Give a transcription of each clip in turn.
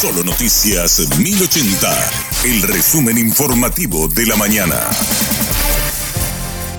Solo Noticias 1080, el resumen informativo de la mañana.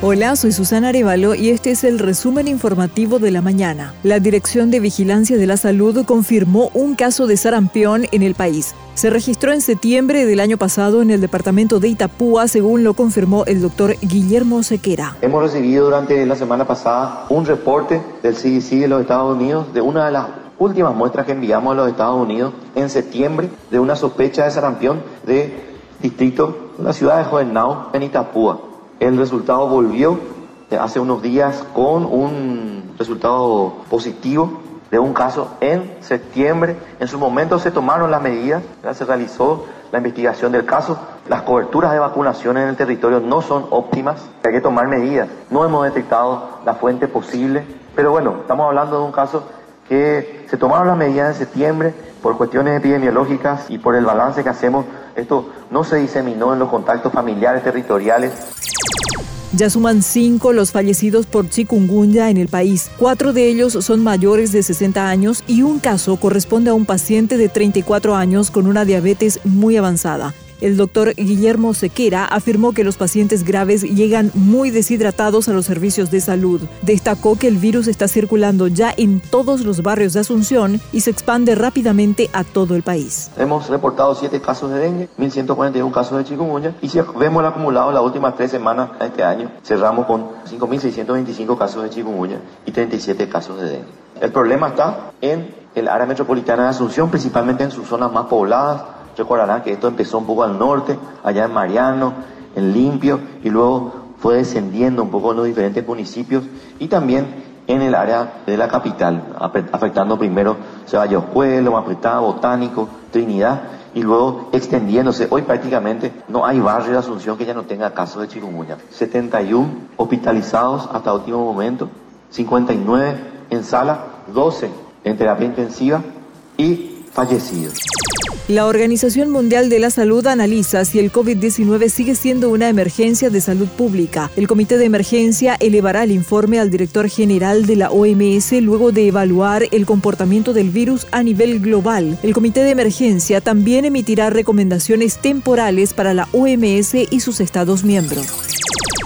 Hola, soy Susana Arevalo y este es el resumen informativo de la mañana. La Dirección de Vigilancia de la Salud confirmó un caso de sarampión en el país. Se registró en septiembre del año pasado en el departamento de Itapúa, según lo confirmó el doctor Guillermo Sequera. Hemos recibido durante la semana pasada un reporte del CDC de los Estados Unidos de una de las últimas muestras que enviamos a los Estados Unidos en septiembre de una sospecha de sarampión de distrito de la ciudad de Jovenau en Itapúa. El resultado volvió hace unos días con un resultado positivo de un caso en septiembre. En su momento se tomaron las medidas, se realizó la investigación del caso. Las coberturas de vacunación en el territorio no son óptimas, hay que tomar medidas. No hemos detectado la fuente posible, pero bueno, estamos hablando de un caso que se tomaron las medidas en septiembre por cuestiones epidemiológicas y por el balance que hacemos. Esto no se diseminó en los contactos familiares territoriales. Ya suman cinco los fallecidos por chikungunya en el país. Cuatro de ellos son mayores de 60 años y un caso corresponde a un paciente de 34 años con una diabetes muy avanzada. El doctor Guillermo Sequera afirmó que los pacientes graves llegan muy deshidratados a los servicios de salud. Destacó que el virus está circulando ya en todos los barrios de Asunción y se expande rápidamente a todo el país. Hemos reportado siete casos de dengue, 1.141 casos de chikungunya y si vemos el acumulado las últimas tres semanas de este año, cerramos con 5.625 casos de chikungunya y 37 casos de dengue. El problema está en el área metropolitana de Asunción, principalmente en sus zonas más pobladas, Recordarán que esto empezó un poco al norte, allá en Mariano, en Limpio, y luego fue descendiendo un poco en los diferentes municipios y también en el área de la capital, afectando primero Ceballos Pueblo, Botánico, Trinidad, y luego extendiéndose. Hoy prácticamente no hay barrio de Asunción que ya no tenga casos de chikungunya. 71 hospitalizados hasta último momento, 59 en sala, 12 en terapia intensiva y fallecidos. La Organización Mundial de la Salud analiza si el COVID-19 sigue siendo una emergencia de salud pública. El Comité de Emergencia elevará el informe al director general de la OMS luego de evaluar el comportamiento del virus a nivel global. El Comité de Emergencia también emitirá recomendaciones temporales para la OMS y sus Estados miembros.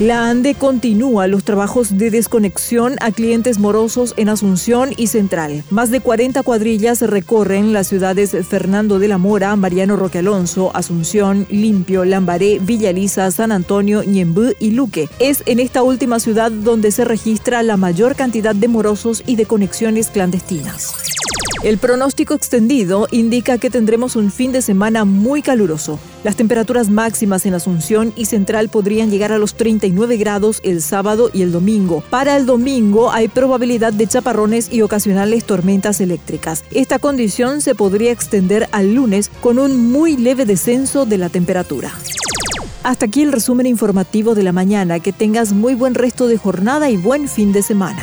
La ANDE continúa los trabajos de desconexión a clientes morosos en Asunción y Central. Más de 40 cuadrillas recorren las ciudades Fernando de la Mora, Mariano Roque Alonso, Asunción, Limpio, Lambaré, Villa Lisa, San Antonio, Ñembú y Luque. Es en esta última ciudad donde se registra la mayor cantidad de morosos y de conexiones clandestinas. El pronóstico extendido indica que tendremos un fin de semana muy caluroso. Las temperaturas máximas en Asunción y Central podrían llegar a los 39 grados el sábado y el domingo. Para el domingo hay probabilidad de chaparrones y ocasionales tormentas eléctricas. Esta condición se podría extender al lunes con un muy leve descenso de la temperatura. Hasta aquí el resumen informativo de la mañana. Que tengas muy buen resto de jornada y buen fin de semana.